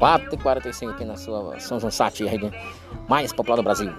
4h45 aqui na sua São João Sati, mais popular do Brasil.